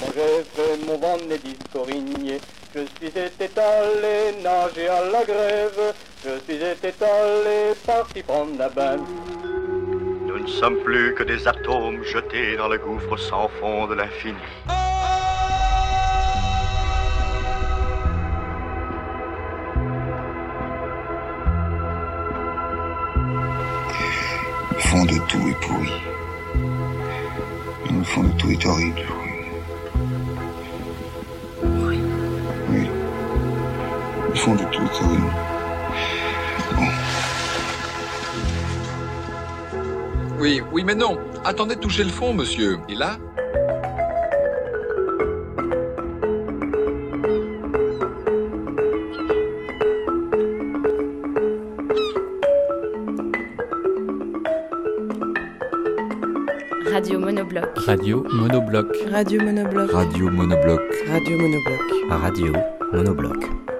Moi j'ai fait mon Vendée corigné. Je suis été allé nager à la grève. Je suis été allé parti prendre la bain. Nous ne sommes plus que des atomes jetés dans le gouffre sans fond de l'infini. Fond de tout est pourri. Fond de tout est horrible. Oui. Oui. Le fond de tout est horrible. Bon. Oui, oui, mais non. Attendez de toucher le fond, monsieur. Et là Radio Monobloc. Radio Monobloc. Radio Monobloc. Radio Monobloc. Radio Monobloc. Radio Monobloc.